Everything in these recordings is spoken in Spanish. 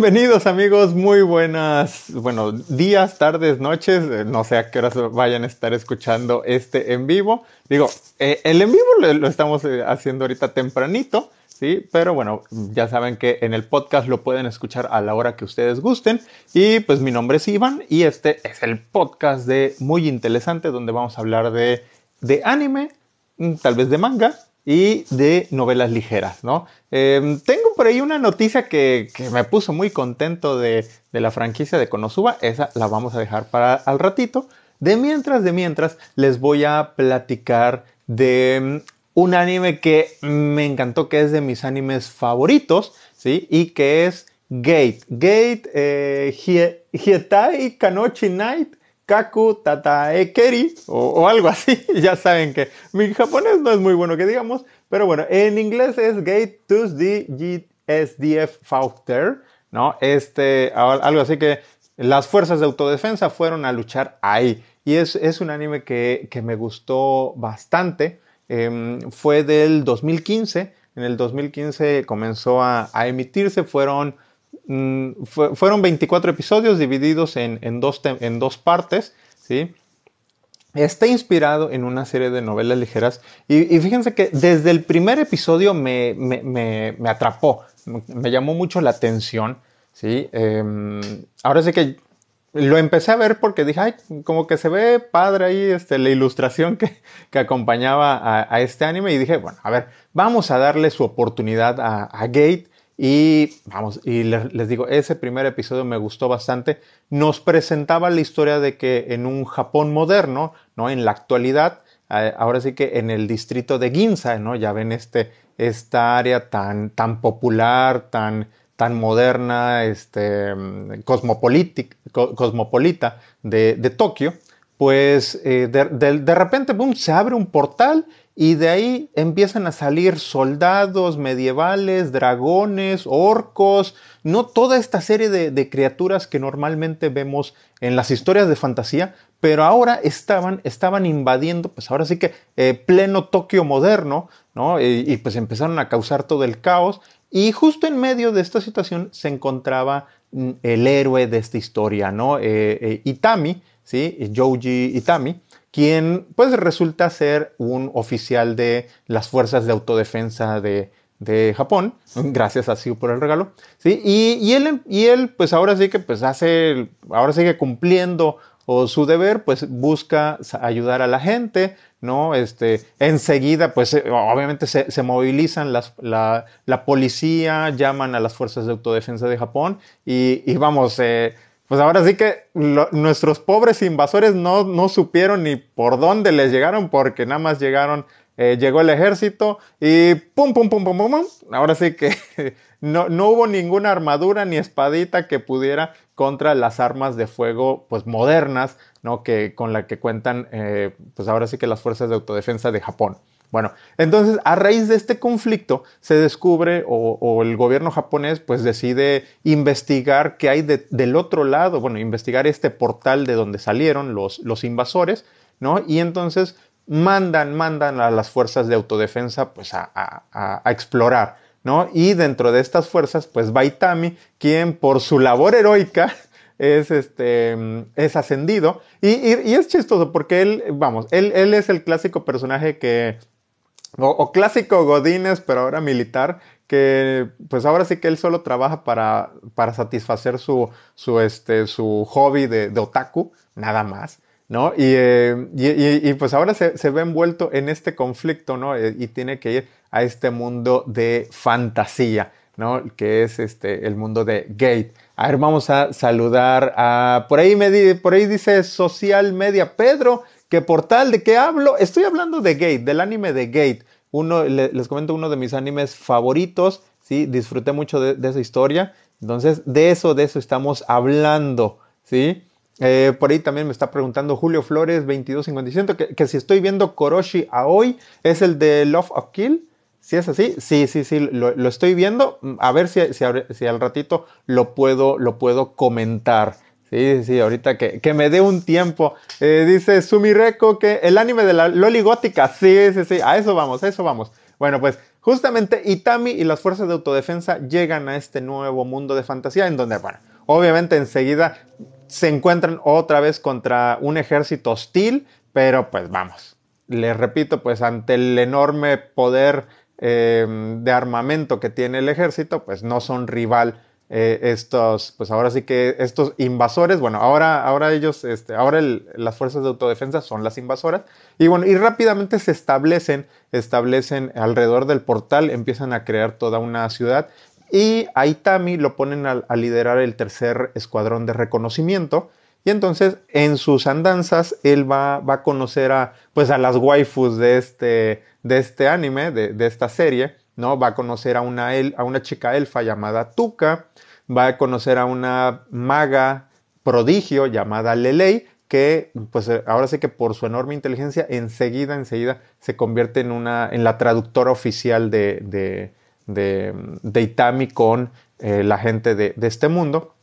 Bienvenidos amigos, muy buenas, bueno, días, tardes, noches, eh, no sé a qué horas vayan a estar escuchando este en vivo. Digo, eh, el en vivo lo, estamos eh, haciendo ahorita tempranito, ¿sí? Pero bueno, ya saben que en el podcast lo pueden escuchar a la hora que ustedes gusten. Y pues mi nombre es Iván y este es el podcast de Muy Interesante donde vamos a hablar de, de anime, mm, tal vez de manga y de novelas ligeras, ¿no? Em, tengo por ahí una noticia que, me puso muy contento de, la franquicia de Konosuba, esa la vamos a dejar para al ratito. De mientras, de mientras, les voy a platicar de em, un anime que me encantó, que es de mis animes favoritos, ¿sí? Y que es Gate. Gate eh, Hietai Kanochi Night Kaku Tataekeri o, o algo así. ya saben que mi japonés no es muy bueno que digamos, pero bueno, en inglés es Gate Tuesday GSDF Fauchter, ¿no? Este, algo así que las fuerzas de autodefensa fueron a luchar ahí. Y es, es un anime que, que, me gustó bastante. Em, fue del 2015. En el 2015 comenzó a, a emitirse. Fueron Mm, fueron 24 episodios divididos en, dos, en dos partes, ¿sí? Está inspirado en una serie de novelas ligeras y, fíjense que desde el primer episodio me, me, atrapó, me llamó mucho la atención, ¿sí? Em, ahora sí que lo empecé a ver porque dije, ay, como que se ve padre ahí este, la ilustración que, que acompañaba a, este anime y dije, bueno, a ver, vamos a darle su oportunidad a Gate y vamos, y les, digo, ese primer episodio me gustó bastante. Nos presentaba la historia de que en un Japón moderno, ¿no? En la actualidad, eh, ahora sí que en el distrito de Ginza, ¿no? Ya ven este, esta área tan, tan popular, tan, tan moderna, este, cosmopolita de, de Tokio, pues eh, de, de, repente, boom, se abre un portal y de ahí empiezan a salir soldados medievales, dragones, orcos, no toda esta serie de, criaturas que normalmente vemos en las historias de fantasía, pero ahora estaban, estaban invadiendo, pues ahora sí que eh, pleno Tokio moderno, ¿no? Y, pues empezaron a causar todo el caos. Y justo en medio de esta situación se encontraba mm, el héroe de esta historia, ¿no? Eh, eh, Itami, ¿sí? Joji Itami quien pues resulta ser un oficial de las fuerzas de autodefensa de, Japón, gracias a Siu por el regalo, ¿sí? Y, él, y él pues ahora sí que pues hace, ahora sigue cumpliendo o su deber, pues busca ayudar a la gente, ¿no? Este, enseguida, pues eh, obviamente se, movilizan las, la, policía, llaman a las fuerzas de autodefensa de Japón y, y vamos, eh, pues ahora sí que nuestros pobres invasores no, no, supieron ni por dónde les llegaron porque nada más llegaron, eh, llegó el ejército y pum, pum, pum, pum, pum, pum. Ahora sí que no, no, hubo ninguna armadura ni espadita que pudiera contra las armas de fuego pues modernas, ¿no? Que con la que cuentan eh, pues ahora sí que las fuerzas de autodefensa de Japón. Bueno, entonces a raíz de este conflicto se descubre o, el gobierno japonés pues decide investigar qué hay del otro lado, bueno, investigar este portal de donde salieron los, los invasores, ¿no? Y entonces mandan, mandan a las fuerzas de autodefensa pues a, a, a explorar, ¿no? Y dentro de estas fuerzas pues Baitami, quien por su labor heroica es, este, es ascendido. Y, y, es chistoso porque él, vamos, él, él, es el clásico personaje que o, clásico Godínez, pero ahora militar, que pues ahora sí que él solo trabaja para, para satisfacer su, su, este, su hobby de, otaku, nada más. ¿no? Y, eh, y, y, pues ahora se, se, ve envuelto en este conflicto, ¿no? Eh, y tiene que ir a este mundo de fantasía, ¿no? Que es este, el mundo de Gate. A ver, vamos a saludar a, por ahí, me, por ahí dice Social Media Pedro, ¿Qué portal de qué hablo? Estoy hablando de Gate, del anime de Gate. Uno, les comento uno de mis animes favoritos, ¿sí? Disfruté mucho de, esa historia. Entonces, de eso, de eso estamos hablando, ¿sí? Eh, por ahí también me está preguntando Julio Flores 2257 que, que si estoy viendo Koroshi Aoi, ¿es el de Love of Kill? Si es así, sí, sí, sí, lo, estoy viendo. A ver si, si, si, al ratito lo puedo, lo puedo comentar. Sí, sí, ahorita que, que me dé un tiempo. Eh, dice Sumireko que el anime de la Loli Gótica. Sí, sí, sí, a eso vamos, a eso vamos. Bueno, pues justamente Itami y las fuerzas de autodefensa llegan a este nuevo mundo de fantasía en donde, bueno, obviamente enseguida se encuentran otra vez contra un ejército hostil, pero pues vamos, les repito, pues ante el enorme poder em, de armamento que tiene el ejército, pues no son rival eh, estos, pues ahora sí que estos invasores, bueno, ahora, ahora ellos, este, ahora las fuerzas de autodefensa son las invasoras, y bueno, y rápidamente se establecen, establecen alrededor del portal, empiezan a crear toda una ciudad, y a Itami lo ponen a, liderar el tercer escuadrón de reconocimiento, y entonces en sus andanzas él va, va a conocer a, pues a las waifus de este, de este anime, de, de esta serie, ¿no? Va a conocer a una, a una chica elfa llamada Tuca, va a conocer a una maga prodigio llamada Lelei, que pues eh, ahora sí que por su enorme inteligencia enseguida, enseguida se convierte en, una, en la traductora oficial de, de, de, Itami con eh, la gente de, este mundo.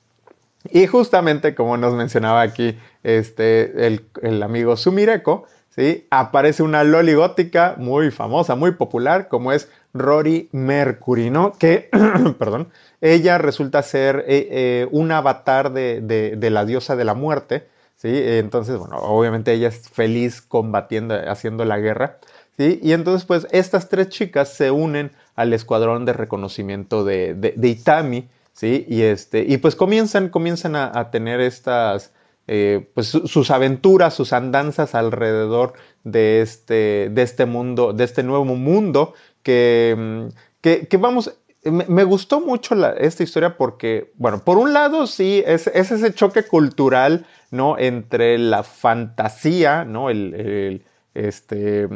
Y justamente como nos mencionaba aquí este, el, el amigo Sumireko, ¿sí? aparece una loli gótica muy famosa, muy popular, como es Rory Mercury, ¿no? Que, perdón, ella resulta ser eh, eh, un avatar de, la diosa de la muerte, ¿sí? Entonces, bueno, obviamente ella es feliz combatiendo, haciendo la guerra, ¿sí? Y entonces, pues, estas tres chicas se unen al escuadrón de reconocimiento de, Itami, ¿sí? Y, este, y pues comienzan, comienzan a, tener estas... Eh, pues sus aventuras, sus andanzas alrededor de este, de este mundo, de este nuevo mundo que, que, vamos, me, gustó mucho esta historia porque, bueno, por un lado sí, es, ese choque cultural, ¿no? Entre la fantasía, ¿no? El, este,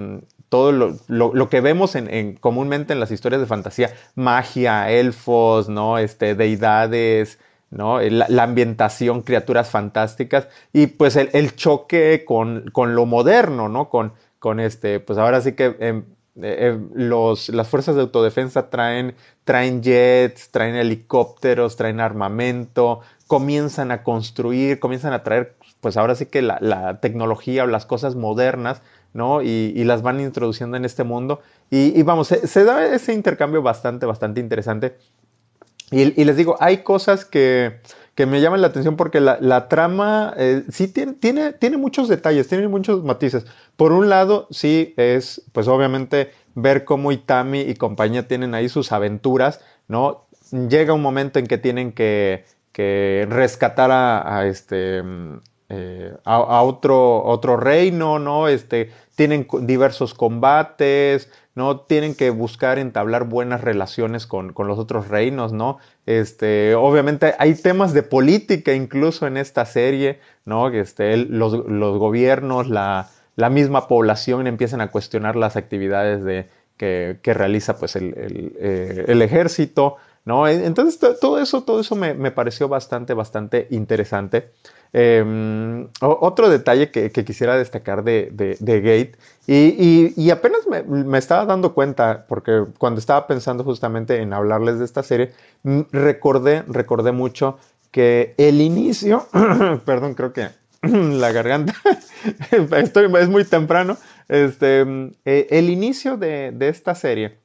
todo lo, lo, que vemos en, comúnmente en las historias de fantasía, magia, elfos, ¿no? Este, deidades, ¿no? La, ambientación, criaturas fantásticas y pues el, choque con, con, lo moderno, ¿no? Con, con este, pues ahora sí que... Em, eh, los, las fuerzas de autodefensa traen, traen jets, traen helicópteros, traen armamento, comienzan a construir, comienzan a traer, pues ahora sí que la, tecnología o las cosas modernas, ¿no? Y, las van introduciendo en este mundo. Y, vamos, se, da ese intercambio bastante, bastante interesante. Y, les digo, hay cosas que, que me llaman la atención porque la, trama eh, sí tiene, tiene, tiene, muchos detalles, tiene muchos matices. Por un lado, sí es, pues obviamente, ver cómo Itami y compañía tienen ahí sus aventuras, ¿no? Llega un momento en que tienen que, que rescatar a, este, eh, a, otro, otro reino, ¿no? Este, tienen diversos combates, ¿no? Tienen que buscar entablar buenas relaciones con, con, los otros reinos, ¿no? Este, obviamente hay temas de política incluso en esta serie, ¿no? Este, los, los gobiernos, la, la misma población empiezan a cuestionar las actividades de, que, realiza pues el, eh, ejército, ¿no? Entonces todo eso, todo eso me, pareció bastante, bastante interesante. Em, otro detalle que, quisiera destacar de, Gate, y, apenas me, estaba dando cuenta, porque cuando estaba pensando justamente en hablarles de esta serie, recordé, recordé mucho que el inicio, perdón, creo que la garganta, Estoy, es muy temprano. Este, eh, el inicio de, esta serie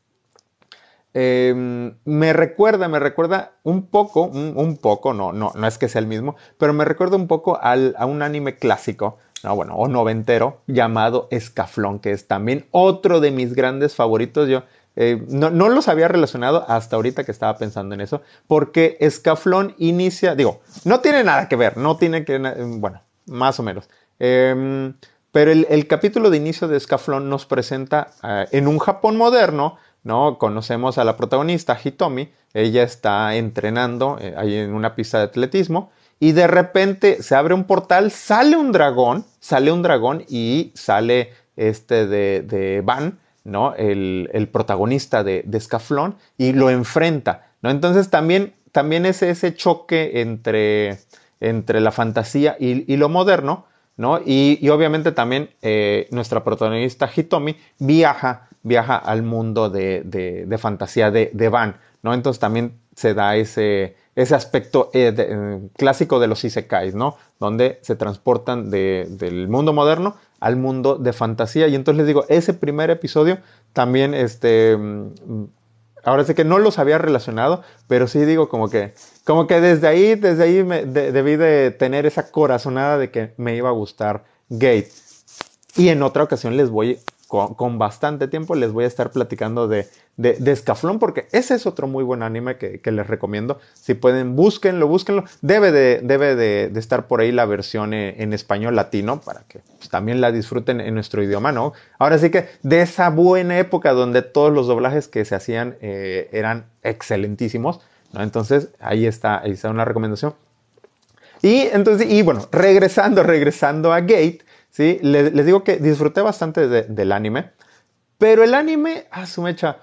em, me recuerda, me recuerda un poco, un, poco, no, no, no es que sea el mismo, pero me recuerda un poco al, a un anime clásico, no, bueno, o noventero, llamado Escaflón, que es también otro de mis grandes favoritos. Yo eh, no, no, los había relacionado hasta ahorita que estaba pensando en eso, porque Escaflón inicia, digo, no tiene nada que ver, no tiene que, bueno, más o menos. Em, pero el, capítulo de inicio de Scaflón nos presenta eh, en un Japón moderno, ¿no? Conocemos a la protagonista, Hitomi, ella está entrenando eh, ahí en una pista de atletismo y de repente se abre un portal, sale un dragón, sale un dragón y sale este de, de Van, ¿no? El, protagonista de, de Scaflón y lo enfrenta, ¿no? Entonces también, también es ese choque entre entre la fantasía y, lo moderno, ¿no? Y, obviamente también eh, nuestra protagonista Hitomi viaja, viaja al mundo de, fantasía de, Van, ¿no? Entonces también se da ese, ese aspecto eh, eh, clásico de los isekais, ¿no? Donde se transportan del mundo moderno al mundo de fantasía. Y entonces les digo, ese primer episodio también, este, mm, ahora sé que no los había relacionado, pero sí digo como que, como que desde ahí, desde ahí me, debí de tener esa corazonada de que me iba a gustar Gate. Y en otra ocasión les voy con, bastante tiempo les voy a estar platicando de, de, Escaflón, porque ese es otro muy buen anime que, les recomiendo. Si pueden, búsquenlo, búsquenlo. Debe de, debe de, estar por ahí la versión en, español latino para que pues, también la disfruten en nuestro idioma, ¿no? Ahora sí que de esa buena época donde todos los doblajes que se hacían eh, eran excelentísimos, ¿no? Entonces ahí está, ahí una recomendación. Y entonces, y bueno, regresando, regresando a Gate, ¿sí? Les, digo que disfruté bastante del anime, pero el anime, a su mecha,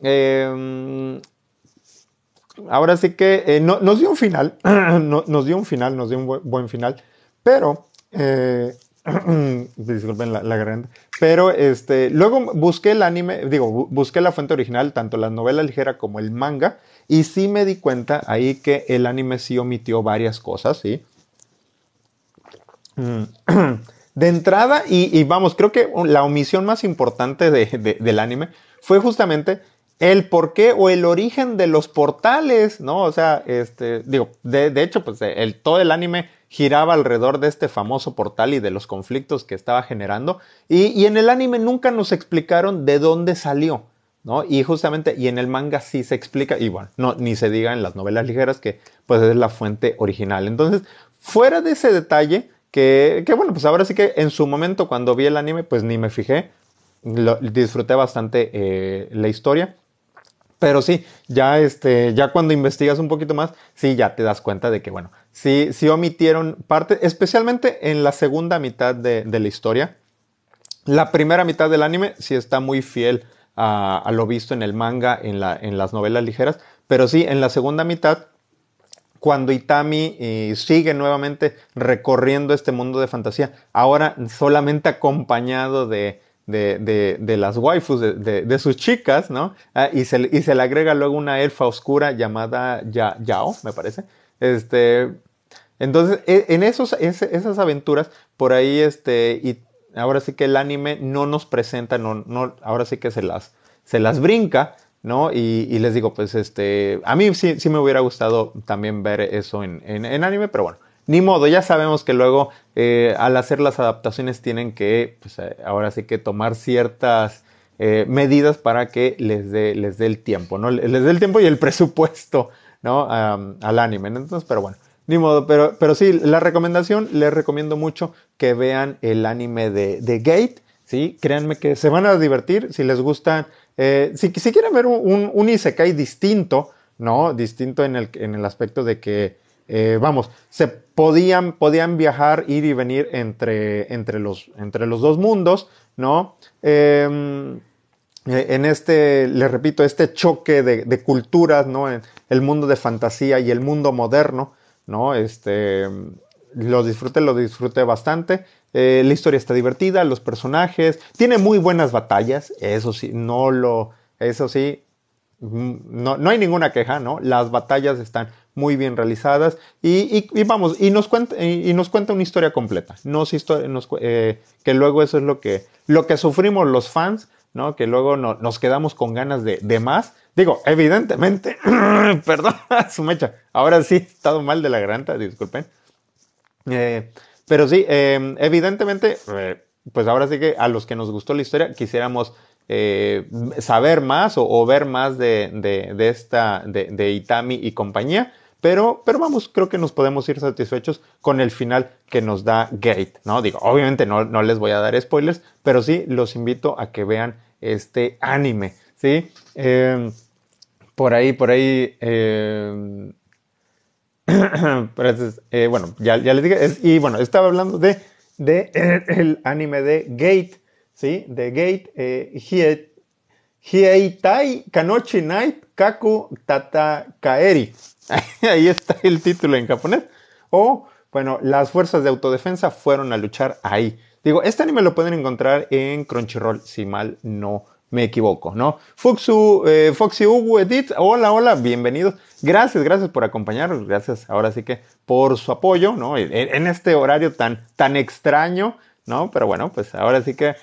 em, ahora sí que eh, nos dio un final, nos dio un final, nos dio un buen, final, pero... Eh, disculpen la, la Pero este, luego busqué el anime, digo, busqué la fuente original, tanto la novela ligera como el manga, y sí me di cuenta ahí que el anime sí omitió varias cosas, ¿sí? De entrada, y, vamos, creo que la omisión más importante del anime fue justamente el porqué o el origen de los portales, ¿no? O sea, este, digo, de, hecho, pues el, todo el anime giraba alrededor de este famoso portal y de los conflictos que estaba generando. Y, en el anime nunca nos explicaron de dónde salió, ¿no? Y justamente, y en el manga sí se explica, y bueno, no, ni se diga en las novelas ligeras que pues es la fuente original. Entonces, fuera de ese detalle, que, bueno, pues ahora sí que en su momento cuando vi el anime, pues ni me fijé. disfruté bastante eh, la historia. Pero sí, ya, este, ya cuando investigas un poquito más, sí, ya te das cuenta de que, bueno, sí, sí omitieron parte, especialmente en la segunda mitad de, la historia. La primera mitad del anime sí está muy fiel a, lo visto en el manga, en, la, en las novelas ligeras, pero sí, en la segunda mitad cuando Itami eh, sigue nuevamente recorriendo este mundo de fantasía, ahora solamente acompañado de, las waifus, de, sus chicas, ¿no? Ah, y, se, le agrega luego una elfa oscura llamada Yao, me parece. Este, entonces, e, en esos, esas aventuras, por ahí, este, y ahora sí que el anime no nos presenta, no, no, ahora sí que se las, se las brinca, ¿no? Y, les digo, pues este, a mí sí, sí me hubiera gustado también ver eso en, anime, pero bueno, ni modo, ya sabemos que luego eh, al hacer las adaptaciones tienen que, pues eh, ahora sí que tomar ciertas eh, medidas para que les dé les dé el tiempo, ¿no? Les dé el tiempo y el presupuesto, ¿no? al anime, Entonces, pero bueno. Ni modo, pero, pero sí, la recomendación, les recomiendo mucho que vean el anime de, de Gate, ¿sí? Créanme que se van a divertir, si les gustan eh, si, quieren ver un, un, Isekai distinto, ¿no? Distinto en el, en el aspecto de que, eh, vamos, se podían, podían viajar, ir y venir entre, entre, los, entre los dos mundos, ¿no? Em, eh, en este, les repito, este choque de, culturas, ¿no? el mundo de fantasía y el mundo moderno, ¿no? Este, lo disfruté, lo disfruté bastante. Eh, la historia está divertida, los personajes, tiene muy buenas batallas, eso sí, no lo, eso sí, mm, no, no hay ninguna queja, ¿no? Las batallas están muy bien realizadas y, vamos, y nos, cuenta, y, nos cuenta una historia completa, nos, nos eh, que luego eso es lo que, lo que sufrimos los fans, ¿no? Que luego nos quedamos con ganas de, de más. Digo, evidentemente, perdón, su mecha, ahora sí he estado mal de la garganta, disculpen. Eh, pero sí, em, evidentemente, eh, pues ahora sí que a los que nos gustó la historia quisiéramos eh, saber más o, ver más de, esta, de, Itami y compañía. Pero, pero vamos, creo que nos podemos ir satisfechos con el final que nos da Gate, ¿no? Digo, obviamente no, no les voy a dar spoilers, pero sí los invito a que vean este anime, ¿sí? Em, por ahí, por ahí, em, Eh, bueno, ya, les dije, y bueno, estaba hablando de, de el anime de Gate, ¿sí? De Gate, eh, Hieitai Kanochi Night Kaku Tata Kaeri. Ahí está el título en japonés. O, bueno, las fuerzas de autodefensa fueron a luchar ahí. Digo, este anime lo pueden encontrar en Crunchyroll, si mal no me equivoco, ¿no? Fuxu, eh, Foxy Hugo Edit, hola, hola, bienvenidos. Gracias, gracias por acompañarnos, gracias ahora sí que por su apoyo, ¿no? En, este horario tan, tan extraño, ¿no? Pero bueno, pues ahora sí que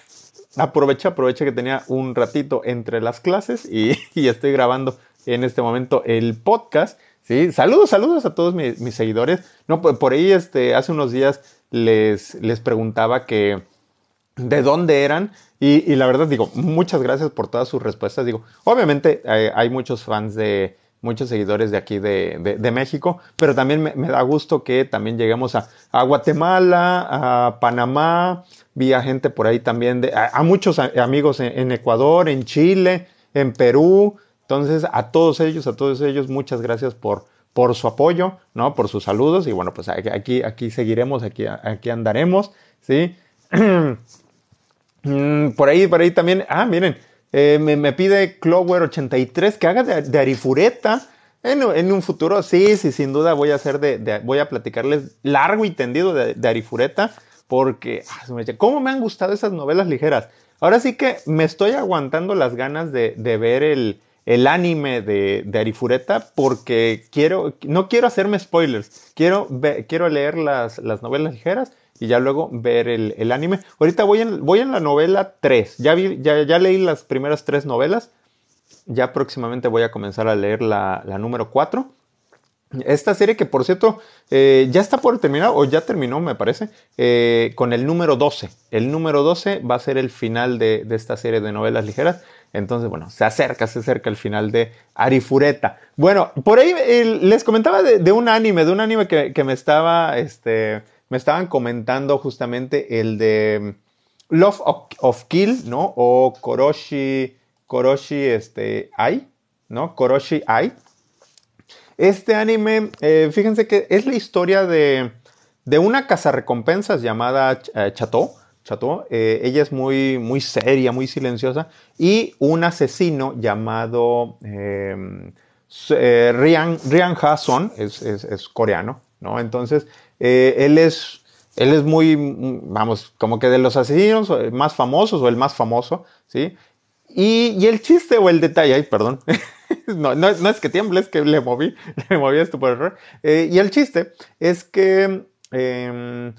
aprovecha, aprovecha que tenía un ratito entre las clases y, estoy grabando en este momento el podcast. Sí, saludos, saludos a todos mis, seguidores. No, por, ahí este, hace unos días les, les preguntaba que de dónde eran y, la verdad digo, muchas gracias por todas sus respuestas. Digo, obviamente eh, hay muchos fans de, muchos seguidores de aquí de, México, pero también me, da gusto que también lleguemos a, Guatemala, a Panamá, vi a gente por ahí también, de, a, muchos amigos en, Ecuador, en Chile, en Perú. Entonces, a todos ellos, a todos ellos, muchas gracias por, por su apoyo, ¿no? Por sus saludos y bueno, pues aquí, aquí seguiremos, aquí, aquí andaremos, ¿sí? Mm, por ahí, por ahí también, ah, miren, eh, me, pide Clover83 que haga de, Arifureta. En, un futuro, sí, sí, sin duda voy a hacer de, voy a platicarles largo y tendido de, Arifureta, porque, ah, ¿cómo me han gustado esas novelas ligeras? Ahora sí que me estoy aguantando las ganas de, ver el, anime de, Arifureta porque quiero, no quiero hacerme spoilers, quiero, quiero leer las, las novelas ligeras y ya luego ver el, anime. Ahorita voy en, voy en la novela 3. Ya, vi, ya, ya, leí las primeras tres novelas. Ya próximamente voy a comenzar a leer la, número 4. Esta serie que por cierto eh, ya está por terminar o ya terminó me parece eh, con el número 12. El número 12 va a ser el final de, esta serie de novelas ligeras. Entonces, bueno, se acerca, se acerca el final de Arifureta. Bueno, por ahí les comentaba de, un anime, de un anime que, me estaba, este, me estaban comentando justamente el de Love of, Kill, ¿no? O Koroshi, Koroshi, este, Ai, ¿no? Koroshi Ai. Este anime, eh, fíjense que es la historia de, de una recompensas llamada eh, Chateau. Chateau. Eh, ella es muy, muy seria, muy silenciosa. Y un asesino llamado em, Rian, Rian Ha Son, es, es coreano, ¿no? Entonces, eh, él es él es muy, vamos, como que de los asesinos más famosos o el más famoso, ¿sí? Y, el chiste o el detalle, ay, perdón, no, no, es que tiemble, es que le moví, le moví esto por error. Eh, y el chiste es que em,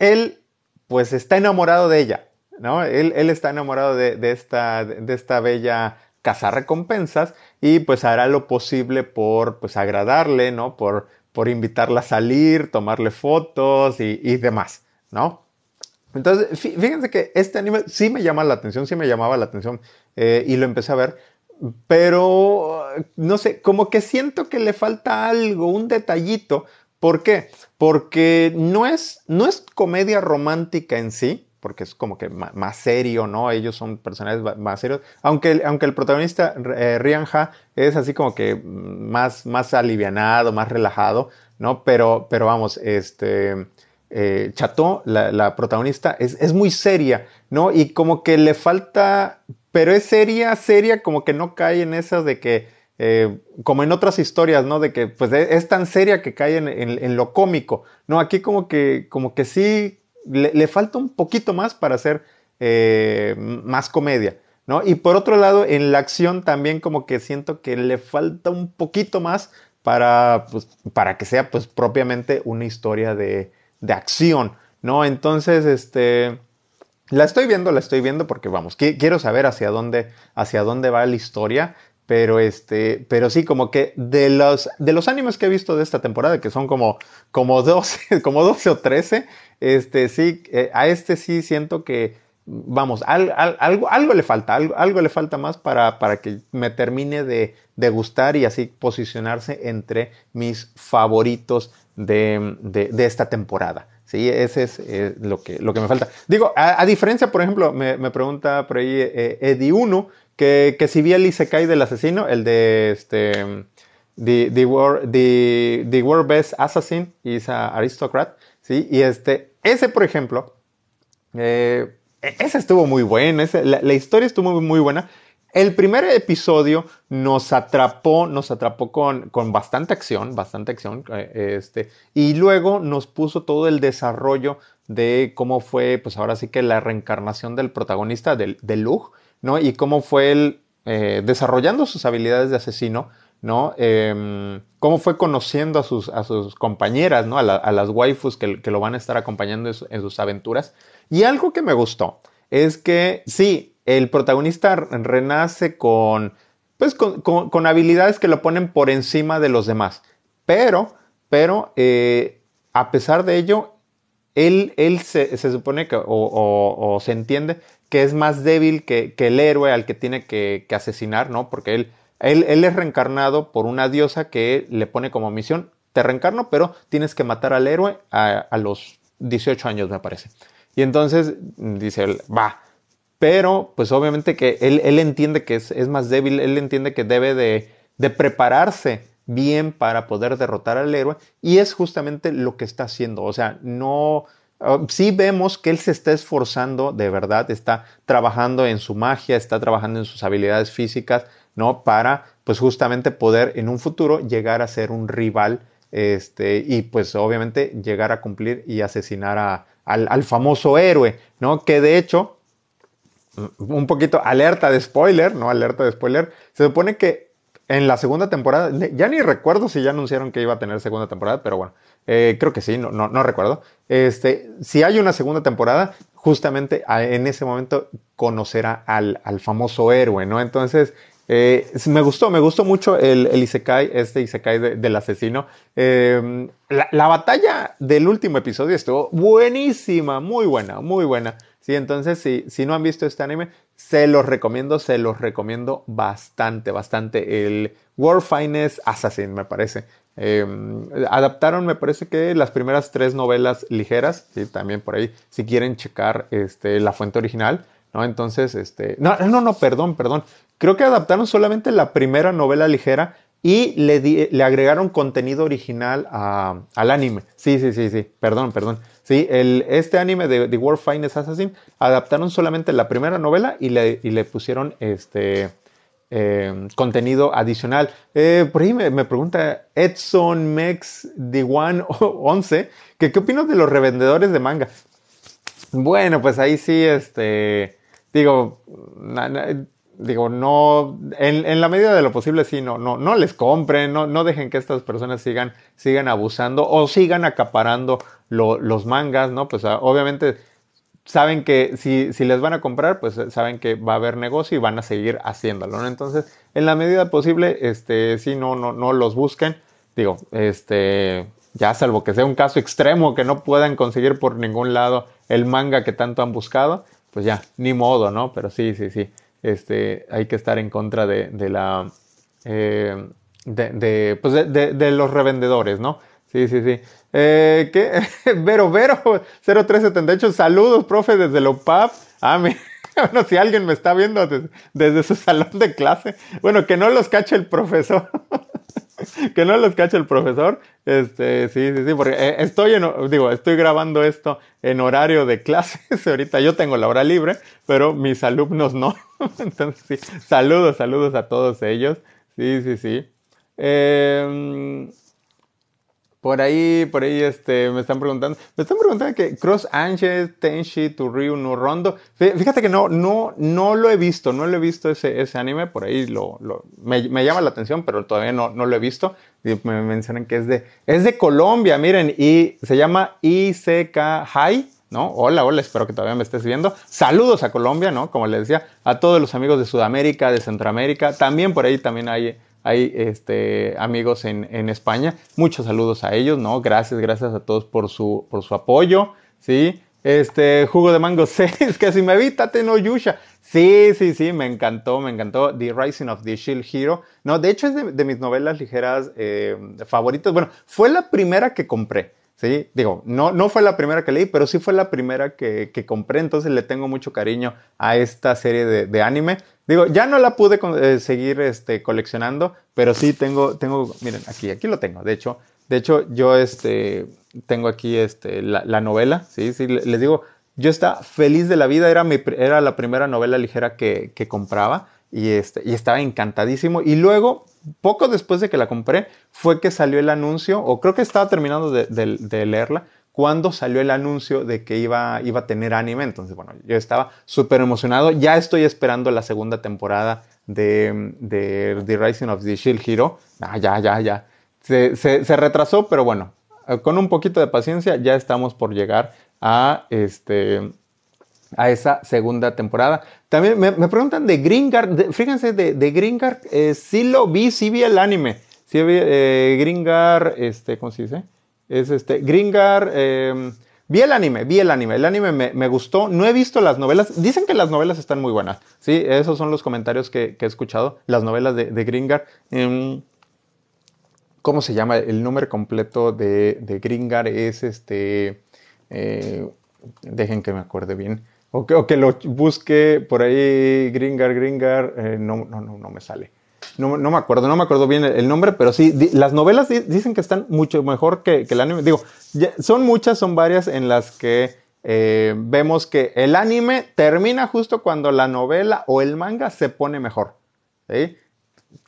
él, pues, está enamorado de ella, ¿no? Él, él está enamorado de, de, esta, de esta bella recompensas y pues hará lo posible por, pues, agradarle, ¿no? Por por invitarla a salir, tomarle fotos y, demás, ¿no? Entonces, fíjense que este anime sí me llama la atención, sí me llamaba la atención eh, y lo empecé a ver, pero no sé, como que siento que le falta algo, un detallito. ¿Por qué? Porque no es, no es comedia romántica en sí, porque es como que más, serio, ¿no? Ellos son personajes más serios, aunque, aunque el protagonista, eh, Rian es así como que más, más alivianado, más relajado, ¿no? Pero, pero vamos, este... Eh, Chateau, la, protagonista, es, es, muy seria, ¿no? Y como que le falta, pero es seria, seria, como que no cae en esas de que, eh, como en otras historias, ¿no? De que pues es tan seria que cae en, lo cómico, ¿no? Aquí como que, como que sí le, falta un poquito más para hacer eh, más comedia. ¿no? Y por otro lado, en la acción también como que siento que le falta un poquito más para, pues, para que sea pues propiamente una historia de, de, acción, ¿no? Entonces, este, la estoy viendo, la estoy viendo porque vamos, quiero saber hacia dónde, hacia dónde va la historia, pero este, pero sí, como que de los, de los animes que he visto de esta temporada, que son como, como 12, como 12 o 13, este, sí, eh, a este sí siento que, vamos, algo, algo le falta, algo, algo, le falta más para, para que me termine de, de, gustar y así posicionarse entre mis favoritos de, de, esta temporada. Sí, ese es eh, lo, que, lo que me falta. Digo, a, diferencia, por ejemplo, me, me pregunta por ahí eh, Eddie Uno, que, que si vi el Isekai del asesino, el de este, The, the, world, the, the world Best Assassin is a Aristocrat, ¿sí? Y este, ese, por ejemplo, eh, e, ese estuvo muy bueno, ese, la, historia estuvo muy, muy buena. El primer episodio nos atrapó, nos atrapó con, con bastante acción, bastante acción, eh, este, y luego nos puso todo el desarrollo de cómo fue, pues ahora sí que la reencarnación del protagonista, del, del Lug, ¿no? Y cómo fue él eh, desarrollando sus habilidades de asesino, ¿no? Em, cómo fue conociendo a sus, a sus compañeras, ¿no? A, las waifus que, lo van a estar acompañando en, sus aventuras. Y algo que me gustó es que sí, el protagonista renace con, pues, con, habilidades que lo ponen por encima de los demás. Pero, pero, eh, a pesar de ello, él, él se, supone que, o, se entiende que es más débil que, el héroe al que tiene que, asesinar, ¿no? Porque él, él, él, es reencarnado por una diosa que le pone como misión, te reencarno, pero tienes que matar al héroe a, los 18 años, me parece. Y entonces dice él, va. Pero, pues obviamente que él, él entiende que es, es, más débil, él entiende que debe de, de prepararse bien para poder derrotar al héroe y es justamente lo que está haciendo. O sea, no... Uh, sí vemos que él se está esforzando de verdad, está trabajando en su magia, está trabajando en sus habilidades físicas, ¿no? Para, pues justamente poder en un futuro llegar a ser un rival, este, y pues obviamente llegar a cumplir y asesinar a, al, al famoso héroe, ¿no? Que de hecho, un poquito alerta de spoiler, ¿no? Alerta de spoiler, se supone que en la segunda temporada, ya ni recuerdo si ya anunciaron que iba a tener segunda temporada, pero bueno, eh, creo que sí, no, no, recuerdo. Este, si hay una segunda temporada, justamente en ese momento conocerá al, famoso héroe, ¿no? Entonces, eh, me gustó, me gustó mucho el, el Isekai, este Isekai del asesino. Em, la, la, batalla del último episodio estuvo buenísima, muy buena, muy buena. Sí, entonces si no han visto este anime, se los recomiendo, se los recomiendo bastante, bastante. El World Finest Assassin, me parece. Em, adaptaron, me parece que las primeras tres novelas ligeras, ¿sí? también por ahí, si quieren checar este, la fuente original, ¿no? Entonces, este, no, no, no, perdón, perdón. Creo que adaptaron solamente la primera novela ligera y le agregaron contenido original al anime. Sí, sí, sí, sí, perdón, perdón. Sí, el, este anime de The World Finest Assassin adaptaron solamente la primera novela y le, y le pusieron este eh, contenido adicional. Eh, por ahí me, pregunta Edson Mex The One 11 que qué opinas de los revendedores de manga. Bueno, pues ahí sí, este, digo, digo, no, en, la medida de lo posible, sí, no, no, no les compren, no, no dejen que estas personas sigan, sigan abusando o sigan acaparando los mangas, ¿no? Pues ah, obviamente saben que si, si, les van a comprar, pues eh, saben que va a haber negocio y van a seguir haciéndolo, ¿no? Entonces, en la medida posible, este, sí, no, no, no los busquen. Digo, este, ya salvo que sea un caso extremo que no puedan conseguir por ningún lado el manga que tanto han buscado, pues ya, ni modo, ¿no? Pero sí, sí, sí este, hay que estar en contra de, la... Eh, de, pues de, los revendedores, ¿no? Sí, sí, sí. Eh, ¿Qué? Vero, Vero, 0378, saludos, profe, desde la UPAP. Ah, bueno, si alguien me está viendo desde, desde, su salón de clase, bueno, que no los cache el profesor. que no los cache el profesor. Este, sí, sí, sí, porque eh, estoy en, digo, estoy grabando esto en horario de clases. Ahorita yo tengo la hora libre, pero mis alumnos no. Entonces, sí, saludos, saludos a todos ellos. Sí, sí, sí. Eh, por ahí, por ahí, este, me están preguntando, me están preguntando que Cross Angel, Tenshi, Ryu, no Rondo. Fíjate que no, no, no lo he visto, no lo he visto ese, ese anime, por ahí lo, lo me, me, llama la atención, pero todavía no, no lo he visto. Y me mencionan que es de, es de Colombia, miren, y se llama ICK High. ¿no? Hola, hola, espero que todavía me estés viendo. Saludos a Colombia, ¿no? Como les decía, a todos los amigos de Sudamérica, de Centroamérica. También por ahí también hay hay este, amigos en, España. Muchos saludos a ellos, ¿no? Gracias, gracias a todos por su, por su apoyo, ¿sí? Este, jugo de mango 6, que si me evítate no Yusha. Sí, sí, sí, me encantó, me encantó The Rising of the Shield Hero. No, de hecho es de, mis novelas ligeras eh, favoritas. Bueno, fue la primera que compré. Sí, digo, no, no fue la primera que leí, pero sí fue la primera que, compré, entonces le tengo mucho cariño a esta serie de, anime. Digo, ya no la pude eh, seguir este, coleccionando, pero sí tengo, tengo, miren, aquí, aquí lo tengo. De hecho, de hecho, yo este, tengo aquí este, la, novela, sí, sí, les digo, yo estaba feliz de la vida, era, mi, era la primera novela ligera que, que compraba y, este, y estaba encantadísimo. Y luego poco después de que la compré fue que salió el anuncio, o creo que estaba terminando de, leerla, cuando salió el anuncio de que iba, iba a tener anime. Entonces, bueno, yo estaba súper emocionado. Ya estoy esperando la segunda temporada de, de The Rising of the Shield Hero. Ah, ya, ya, ya. Se, se, retrasó, pero bueno, con un poquito de paciencia ya estamos por llegar a este a esa segunda temporada. También me, preguntan de Gringard, fíjense, de, de Gringard, eh, sí lo vi, sí vi el anime. Sí vi eh, este, ¿cómo se dice? Es este, Gringar, em, vi el anime, vi el anime, el anime me, gustó, no he visto las novelas, dicen que las novelas están muy buenas, sí, esos son los comentarios que, he escuchado, las novelas de, de Gringar. Em, ¿Cómo se llama? El número completo de, de Gringar es este, eh, dejen que me acuerde bien. O que, lo busque por ahí, Gringar, Gringar, eh, no, no, no, no me sale no, me acuerdo, no me acuerdo bien el, nombre, pero sí, las novelas dicen que están mucho mejor que, el anime. Digo, son muchas, son varias en las que eh, vemos que el anime termina justo cuando la novela o el manga se pone mejor.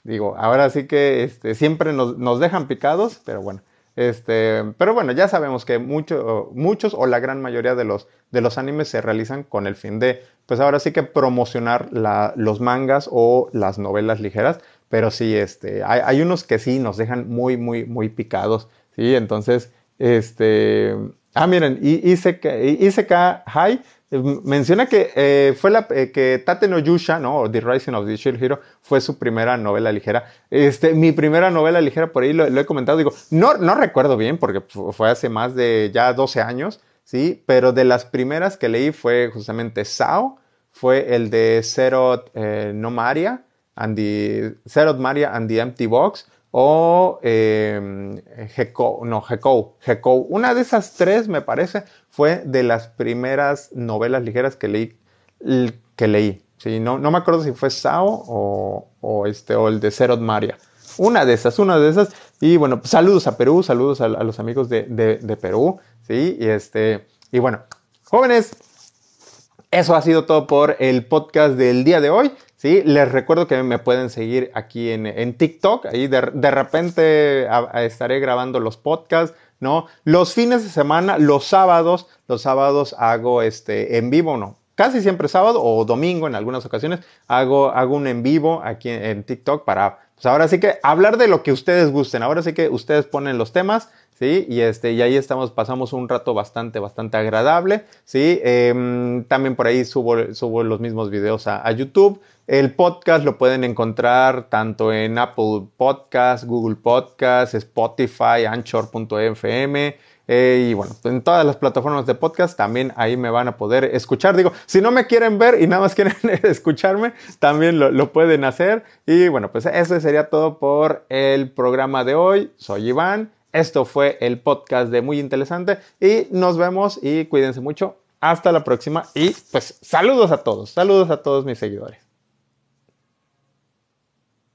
Digo, ahora sí que este, siempre nos, dejan picados, pero bueno. Este, pero bueno, ya sabemos que muchos o la gran mayoría de los, de los animes se realizan con el fin de, pues ahora sí que promocionar los mangas o las novelas ligeras, pero sí, este, hay, unos que sí nos dejan muy, muy, muy picados, ¿sí? Entonces, este, ah, miren, Iseka High eh, menciona que eh, fue la eh, que Tate no Yusha, ¿no? The Rising of the Shield Hero fue su primera novela ligera. Este, mi primera novela ligera, por ahí lo, he comentado, digo, no, no recuerdo bien porque fue hace más de ya 12 años, ¿sí? Pero de las primeras que leí fue justamente Sao, fue el de Zero No Maria, and the Zerot Maria and the Empty Box o eh, no, Hekou, Una de esas tres, me parece, fue de las primeras novelas ligeras que leí. Que leí. Sí, no, no me acuerdo si fue Sao o, este, o el de Zerot Maria. Una de esas, una de esas. Y bueno, pues, saludos a Perú, saludos a, los amigos de, de, Perú. Sí, y este, y bueno, jóvenes, eso ha sido todo por el podcast del día de hoy. ¿Sí? Les recuerdo que me pueden seguir aquí en, TikTok, ahí de, repente estaré grabando los podcasts, ¿no? Los fines de semana, los sábados, los sábados hago este en vivo, ¿no? Casi siempre sábado o domingo en algunas ocasiones hago, hago un en vivo aquí en, TikTok para, pues ahora sí que hablar de lo que ustedes gusten, ahora sí que ustedes ponen los temas, ¿sí? Y, este, y ahí estamos, pasamos un rato bastante, bastante agradable, ¿sí? Em, también por ahí subo, subo los mismos videos a YouTube, el podcast lo pueden encontrar tanto en Apple Podcast, Google Podcast, Spotify, Anchor.fm. Eh, y bueno, en todas las plataformas de podcast también ahí me van a poder escuchar. Digo, si no me quieren ver y nada más quieren escucharme, también lo, lo pueden hacer. Y bueno, pues eso sería todo por el programa de hoy. Soy Iván. Esto fue el podcast de Muy Interesante y nos vemos y cuídense mucho. Hasta la próxima y pues saludos a todos, saludos a todos mis seguidores.